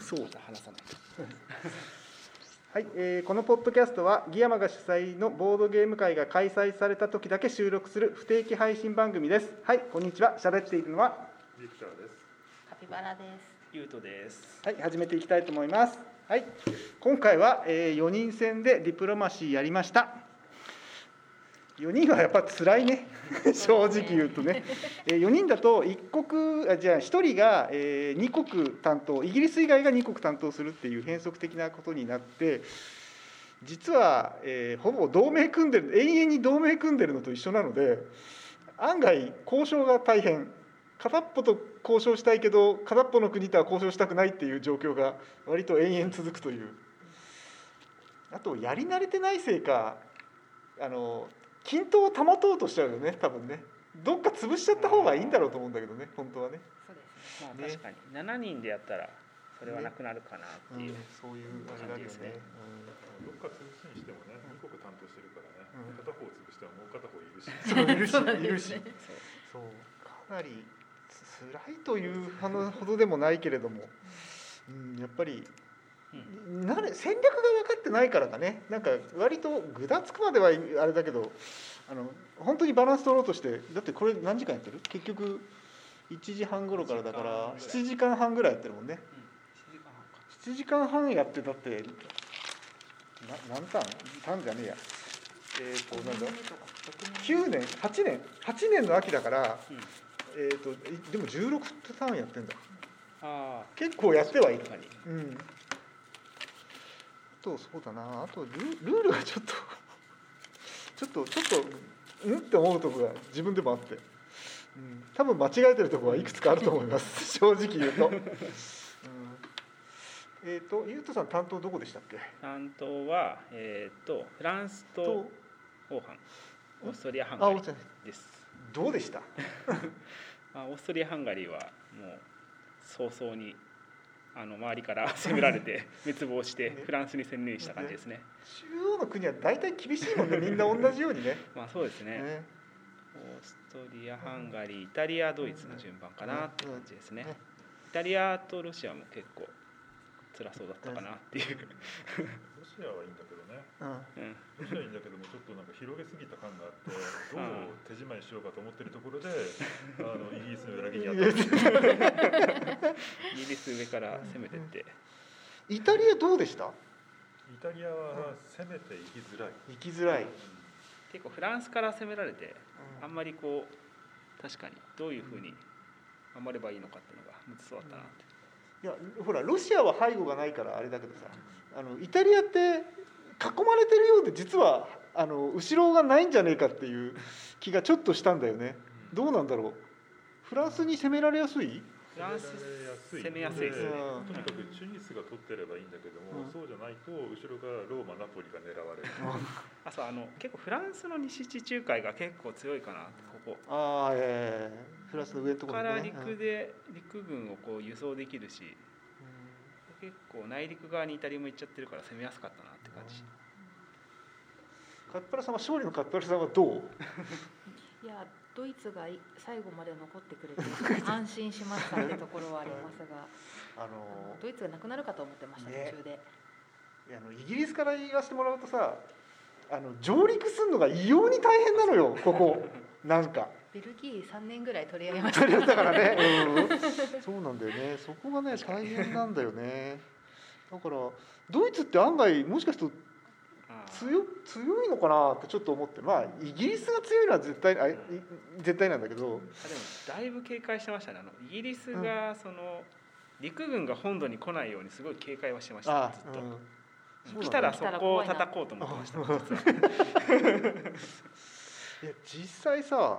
そうまた話さない。とはい、えーこのポッドキャストはギヤマが主催のボードゲーム会が開催された時だけ収録する不定期配信番組です。はいこんにちは。喋っているのはビクターです。カピバラです。ゆうとです。はい始めていきたいと思います。はい今回は、え4人戦でディプロマシーやりました4人はやっぱ辛いね。正直言うとね、え4人だと1国あじゃあ1人が、え2国担当イギリス以外が2国担当するっていう変則的なことになって実は、えーほぼ同盟組んでる永遠に同盟組んでるのと一緒なので案外交渉が大変。片っぽと交渉したいけど片っぽの国とは交渉したくないっていう状況が割と延々続くという。あとやり慣れてないせいかあの均等を保とうとしちゃうよね多分ね。どっか潰しちゃった方がいいんだろうと思うんだけどね本当はね、そうですね。まあね。確かに。7人でやったらそれはなくなるかなっていう、そういうあれだよね。感じですね。どっか潰すにしてもね、二国担当してるからね、うん。片方潰してももう片方いるし。いるしいるし。そう。そう。かなりつ辛いというほどでもないけれども、うん、やっぱりうんなれ戦略が分かってないからかね。なんか割とぐだつくまではあれだけどあの本当にバランス取ろうとしてだってこれ何時間やってる？結局1時半頃からだから7時間半ぐらいやってるもんね。うん。7時間半か7時間半やってだってな何ターン？ターンじゃねえや。えっ、となんだ？9年8年？8年？の秋だからうん。えっ、といでも16ターンやってんだ。ああ結構やってはいる。うん。あとそうだな。あとルルールがちょっと ちょっとちょっとうんって思うとこが自分でもあって、うん、多分間違えてるところはいくつかあると思います。正直言うと、うん、えっ、とゆうとさん担当どこでしたっけ？担当はえっ、とフランスととオーハン。オーストリア・ハンあガリー。です、どうでした？まあ、オーストリア・ハンガリーはもう早々にあの周りから 攻められて滅亡してフランスに専念した感じですね。中央の国は大体厳しいもんね。みんな同じようにね。まあそうですね。ね。オーストリア、ハンガリー、イタリア、ドイツの順番かなって感じですね。ねイタリアとロシアも結構辛そうだったかなっていう。ロシアはいいんだけどね。うんうん、ロシアはいいんだけども、ちょっとなんか広げすぎた感があって、どう手締まいしようかと思ってるところで、あのイギリスの裏切りにあった。イギリス上から攻めてって、イタリアどうでした？イタリアは攻めていきづらい。行きづらい、結構フランスから攻められて、うんあんまりこう確かにどういうふうに守ればいいのかっていうのが難しそうだったなって。いやほらロシアは背後がないからあれだけどさあのイタリアって囲まれてるようで実はあの後ろがないんじゃねえかっていう気がちょっとしたんだよね。どうなんだろう。フランスに攻められやすい？フランス攻めやすい。ですね。うん。とにかくチュニスが取ってればいいんだけども、うん。そうじゃないと後ろがローマナポリが狙われる。あそうあの結構フランスの西地中海が結構強いかなここ。ああええフランスの上のところからね。陸で陸軍をこう輸送できるし結構内陸側にイタリアも行っちゃってるから攻めやすかったなって感じ、カッパラさんは勝利のカッパラさんはどう？いやドイツがい最後まで残ってくれて安心しましたってところはありますが、ああののドイツがなくなるかと思ってました、ね途中で。いやあのイギリスから言わせてもらうとさあの上陸するのが異様に大変なのよここ。なんか。ベルギー3年ぐらい取り上げましたからね、うん、そうなんだよね。そこがね大変なんだよねだからドイツって案外もしかすると強強いのかなってちょっと思ってまあイギリスが強いのは絶対あい絶対なんだけど。あでもだいぶ警戒してましたね。あのイギリスがその、陸軍が本土に来ないようにすごい警戒はしてましたあずっと、うん。来たらそこを叩こうと思ってました。いや実際さ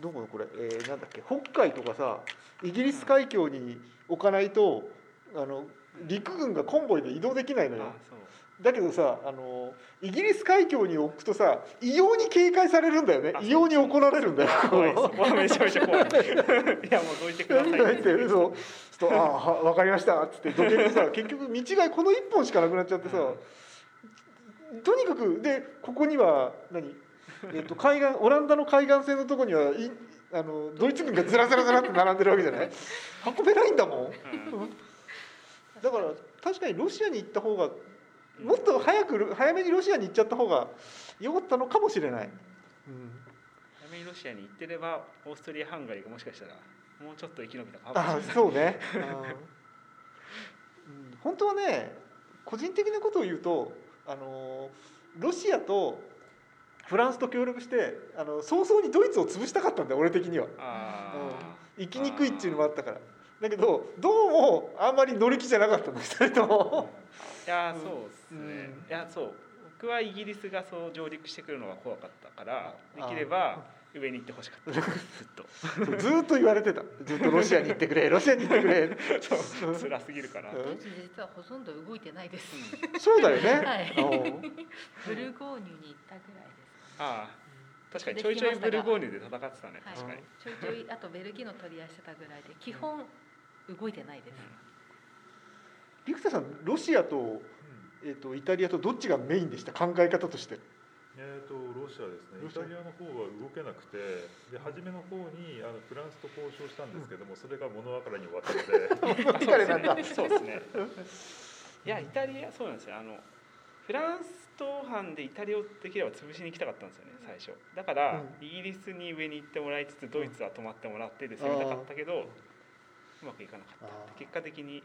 どこのこれ、えーなんだっけ？北海とかさイギリス海峡に置かないとあの陸軍がコンボイで移動できないのよ。だけどさあのイギリス海峡に置くとさ異様に警戒されるんだよね。あ異様に怒られるんだよ。怖いめちゃめちゃ怖い。いやもうどいてください。っ てそう。そうすると「ああは分かりました」っつってどけてさ結局道がこの1本しかなくなっちゃってさ、とにかくでここには何、えっと海岸オランダの海岸線のとこにはいあのドイツ軍がずらずらずらって並んでるわけじゃない？運べないんだもん。うんだから確かにロシアに行った方がもっと早く早めにロシアに行っちゃった方が良かったのかもしれない。うん。早めにロシアに行ってればオーストリアハンガリーがもしかしたらもうちょっと生き延びたかも。あしれないそうね、うん、本当はね個人的なことを言うとあのロシアとフランスと協力してあの早々にドイツを潰したかったんだよ俺的には。あ行きにくいっていうのもあったからだけどどうもあんまり乗り気じゃなかったんだ2人とも。ーいやーそうですね、うん。いやそう。僕はイギリスがそう上陸してくるのが怖かったからできれば上に行ってほしかった。ずっと。ずーっと言われてた。ずっとロシアに行ってくれ ロシアに行ってくれ。そう辛すぎるかな、うん。ドイツ実はほとんど動いてないです。そうだよね、はい。う。んブルゴーニュに行ったぐらいです。ああ確かにちょいちょいブルゴーニュで戦ってたねはい。確かに、ちょいちょいあとベルギーの取り合いしてたぐらいで基本動いてないです。陸田さんロシアと,、えー、とイタリアとどっちがメインでした？考え方として。えー、とロシアですね。イタリアの方は動けなくてで初めの方にあのフランスと交渉したんですけども、それが物別れに終わったので。そうですね。いやイタリアそうなんですよ。あのフランスと藩でイタリアをできれば潰しに行きたかったんですよね最初。だから、うイギリスに上に行ってもらいつつドイツは止まってもらってで攻めたかったけど、うまくいかなかった。あ結果的にイ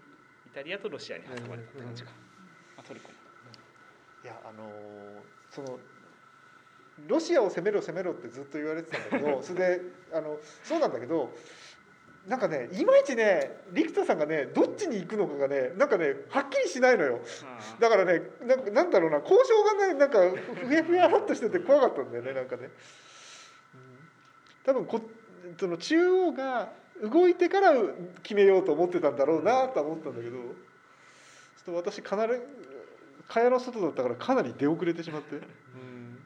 タリアとロシアに挟まれた感じか。あトルコいやあのーそのロシアを攻めろ攻めろってずっと言われてたんだけど それであのそうなんだけどなんかねいまいちね陸田さんがねどっちに行くのかがねなんかねはっきりしないのよ。あだからねななんだろうな交渉がねなんかふやふやっとしてて怖かったんだよねなんかね、うん。多分こその中央が動いてから決めようと思ってたんだろうなとは思ったんだけどちょっと私かなり蚊帳の外だったからかなり出遅れてしまって、うん。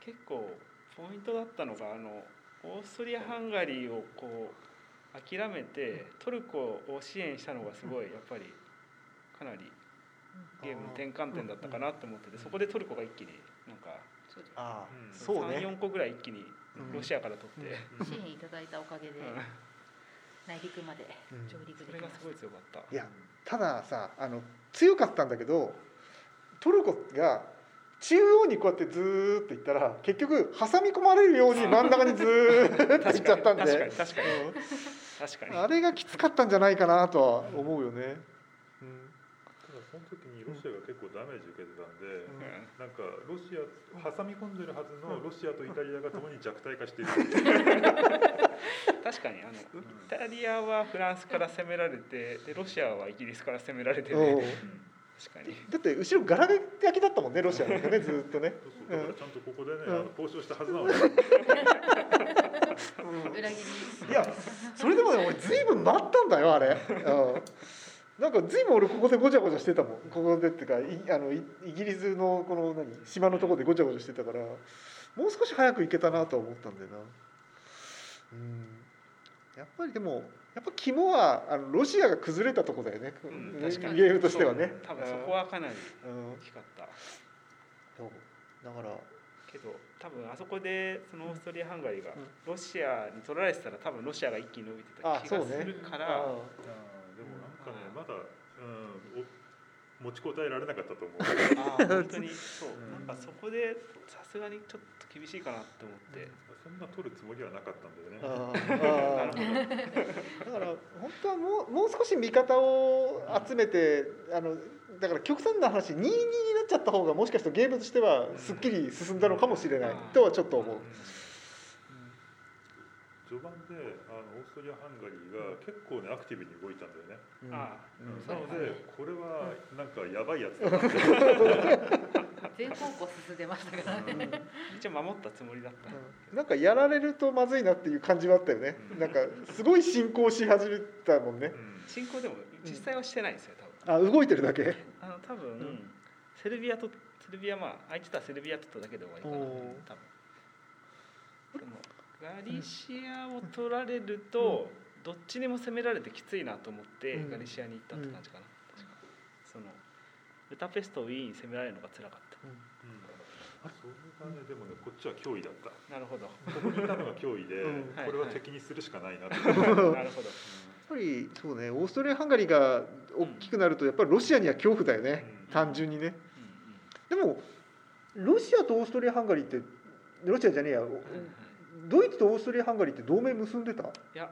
結構ポイントだったのがあのオーストリアハンガリーをこう諦めてトルコを支援したのがすごいやっぱりかなりゲームの転換点だったかなと思っててそこでトルコが一気になんかそうです。ああうん。そうね。34個ぐらい一気にロシアから取って、支援いただいたおかげで。うん内陸までうん。上陸そできましれがすごい強かった。いやたださあの強かったんだけどトルコが中央にこうやってずーっと行ったら結局挟み込まれるように真ん中にずーっと行っちゃったんで。確かに確かに。うん。確かに。あれがきつかったんじゃないかなとは思うよね。うんその時にロシアが結構ダメージ受けてたんで、うん。なんかロシア挟み込んでるはずのロシアとイタリアがともに弱体化している、確かにあのイタリアはフランスから攻められてでロシアはイギリスから攻められて、うん。ね、確かに。だって後ろガラガラ焼きだったもんねロシアなんかねずーっとね。そうそう。だからちゃんとここでね、うん。あの交渉したはずなのに、た。裏切り。いやそれでもね俺ずいぶん待ったんだよあれ。うんなんかずいぶん俺ここでごちゃごちゃしてたもん。ここでっていうかいあのいイギリスのこの何島のところでごちゃごちゃしてたからもう少し早く行けたなとは思ったんだよな。うん。やっぱりでもやっぱ肝はあのロシアが崩れたとこだよね、うんゲ確かに。ームとしてはね。多分そこはかなりうん大きかった。そうだからけど多分あそこでそのオーストリア・ハンガリーがうん。ロシアに取られてたら多分ロシアが一気に伸びてた気がするから、ねまだ、うん、お持ちこたえられなかったと思う。本当に。そう。うん。なんかそこでさすがにちょっと厳しいかなって。思って、そんな取るつもりはなかったんだよね。あ なるーほど。だから本当はもうもう少し味方を集めてあのだから極端な話2-2になっちゃった方がもしかしたらゲームとしてはすっきり進んだのかもしれないとはちょっと思う。序盤であのオーストリア・ハンガリーが結構ねアクティブに動いたんだよね。うん。あうん。なのでこれはなんかやばいやつだな。全方向進んでましたからね。一応守ったつもりだった、うん。なんかやられるとまずいなっていう感じはあったよね。なんかすごい進行し始めたもんね。進行でも実際はしてないんですよ多分。あ動いてるだけ？あの多分、ん。セルビアとセルビアまあ相手とはセルビアとっただけで終わりかな多分。そのガリシアを取られると、どっちにも攻められてきついなと思って、うん。ガリシアに行ったって感じかな、確か。そのブタペストウィーンに攻められるのが辛かった。それがねでもねこっちは脅威だった。なるほど。ここにいたのが脅威で、うん。これは敵にするしかないなと、なるほど。やっぱりそうねオーストリアハンガリーが大きくなるとやっぱりロシアには恐怖だよね、うん。単純にね。うんうんでもロシアとオーストリアハンガリーってロシアじゃねえやドイツとオーストリアハンガリーって同盟結んでた？いや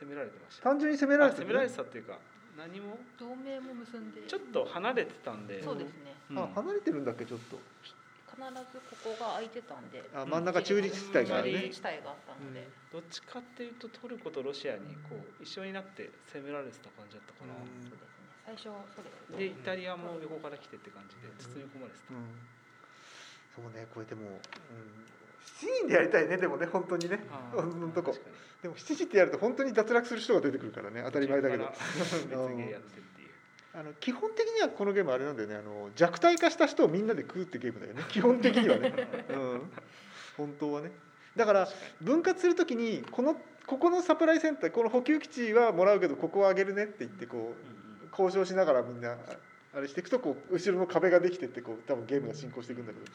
攻められてました。単純に攻められてあ攻められてたっていうか何も。同盟も結んで。ちょっと離れてたんで。そうですね。うん。あ離れてるんだっけちょっと。必ずここが空いてたんで。あ真ん中中立地帯があるね。中立地帯があったので、どっちかっていうとトルコとロシアにこう一緒になって攻められてた感じだったかな、うん。そうですね。最初そうです。ねでイタリアも横から来てって感じで包み込まれてた、うん。そうねこれでも、うん、7人でやりたいねでもね本当にね。あーうんとこ。でも7人ってやると本当に脱落する人が出てくるからね 当たり前だけど。あの基本的にはこのゲームあれなんだよね。あの弱体化した人をみんなで食うってゲームだよね。基本的にはね、うん、本当はね。だから分割するときにこのここのサプライセンターこの補給基地はもらうけどここはあげるねって言ってこにう交渉しながらみんなああれしていくとこう後ろの壁ができてってこう多分ゲームが進行していくんだけど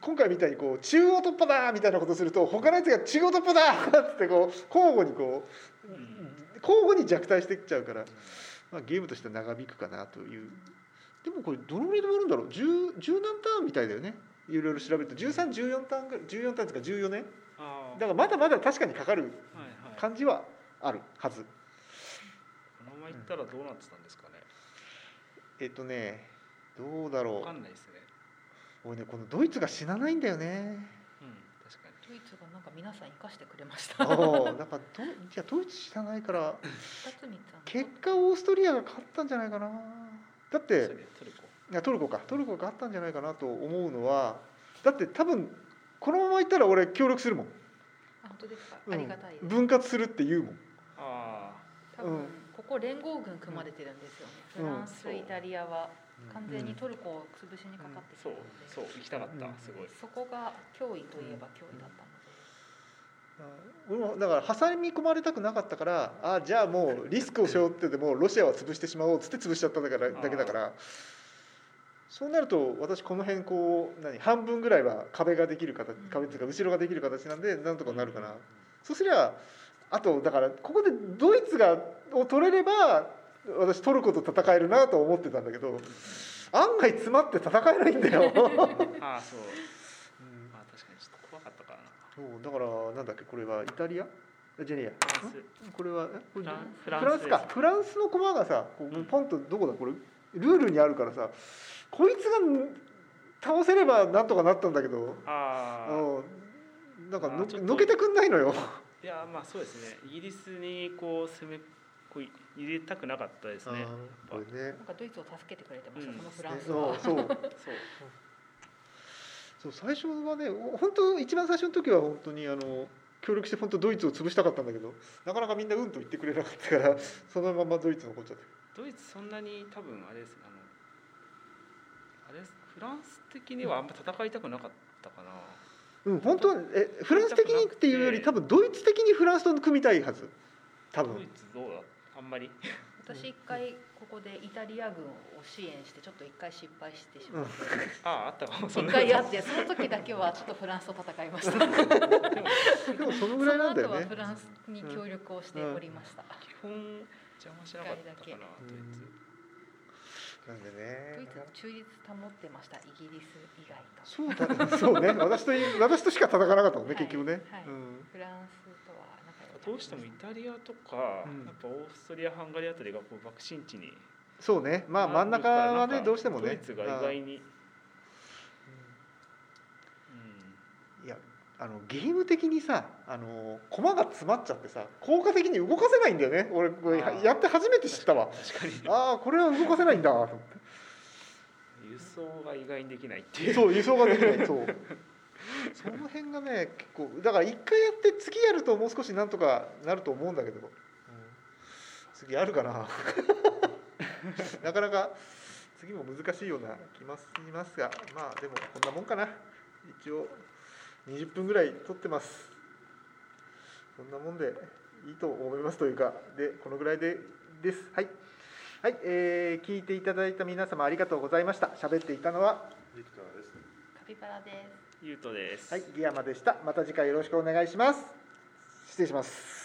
今回みたいにこう中央突破だみたいなことすると他のやつが中央突破だってこう交互にこう交互に弱体していっちゃうから、まあ、ゲームとしては長引くかなという。でもこれどのぐらいで回るんだろう？10, 10何ターンみたいだよね？いろいろ調べると。1314ターンぐらい14ターンですか14年？ああだからまだまだ確かにかかる感じはあるはず。このまま行ったらどうなってたんですかね、えっとねどうだろわかうんないですね俺ねこのドイツが死なないんだよね。うん確かに。ドイツがなんか皆さん生かしてくれましあたあなんかどいやドイツ死なないから結果オーストリアが勝ったんじゃないかな。だってトルコ。いやトルコか。トルコが勝ったんじゃないかなと思うのはだって多分このままいったら俺協力するもん、あ本当ですか、うん。ありがたい分割するって言うもん。あ多分、うん。ここ連合軍組まれてるんですよね、うん。フランス、イタリアは完全にトルコを潰しにかかってあそうきてるので、そう行きたかった、うん。すごい。そこが脅威といえば脅威だった。ので、俺もだから挟み込まれたくなかったからあじゃあもうリスクを背負ってでもロシアは潰してしまおうっつって潰しちゃっただからだけだから。そうなると私この辺こう何半分ぐらいは壁ができる形壁っていうか後ろができる形なんでなんとかなるかな。そうすりゃあとだからここでドイツがを取れれば私トルコと戦えるなと思ってたんだけど案外詰まって戦えないんだよ。ああそう。まあ確かにちょっと怖かったからな。そうだからなんだっけこれはイタリア？じゃねえやフランス。これはえ？これフランフランスか。フランスの駒がさこうポンとどこだ？これルールにあるからさこいつが倒せればなんとかなったんだけど。ああ。うんなんかののけてくんないのよ。いやまあそうですね。イギリスにこう攻めこう入れたくなかったですね。これね。なんかドイツを助けてくれてました、うん。そのフランスそうは。そう。そう。そう最初はね本当一番最初の時は本当にあの協力して本当ドイツを潰したかったんだけどなかなかみんなうんと言ってくれなかったからそのままドイツ残っちゃって。ドイツそんなに多分あれですあのあれですフランス的にはあんま戦いたくなかったかな、うん本当はえフランス的にっていうより多分ドイツ的にフランスと組みたいはず。多分。ドイツどうだあんまり。私一回ここでイタリア軍を支援してちょっと一回失敗してしまって、あああったかも一な回やってその時だけはちょっとフランスと戦いました。でもそのぐらいなんだよね。その後はフランスに協力をしておりました。基本邪魔しなかったかなドイツ。なん。でドねイツ中立保ってましたイギリス以外と。そうだそうね。私と私としか戦わなかったもんね、はい。結局ね、はい。うん。フランスとはどうしてもイタリアとか、うん。やっぱオーストリアハンガリーあたりがこう爆心地にそうね。まあ真ん中はねどうしてもね。ドイツが意外に、いやあのゲーム的にさあの駒が詰まっちゃってさ効果的に動かせないんだよね。俺これやって初めて知ったわ。確かに。ああこれは動かせないんだと思って。輸送が意外にできないっていう。そう輸送ができない。そうその辺がね結構だから一回やって次やるともう少しなんとかなると思うんだけど、次あるかな。なかなか次も難しいような気もしますがまあでもこんなもんかな。一応20分ぐらい撮ってます。そんなもんでいいと思いますというかでこのぐらいでです。はい。はい、えー聞いていただいた皆様ありがとうございました。喋っていたのはビクターです。カピバラですゆうとです。はい、ギヤマでした。また次回よろしくお願いします。失礼します。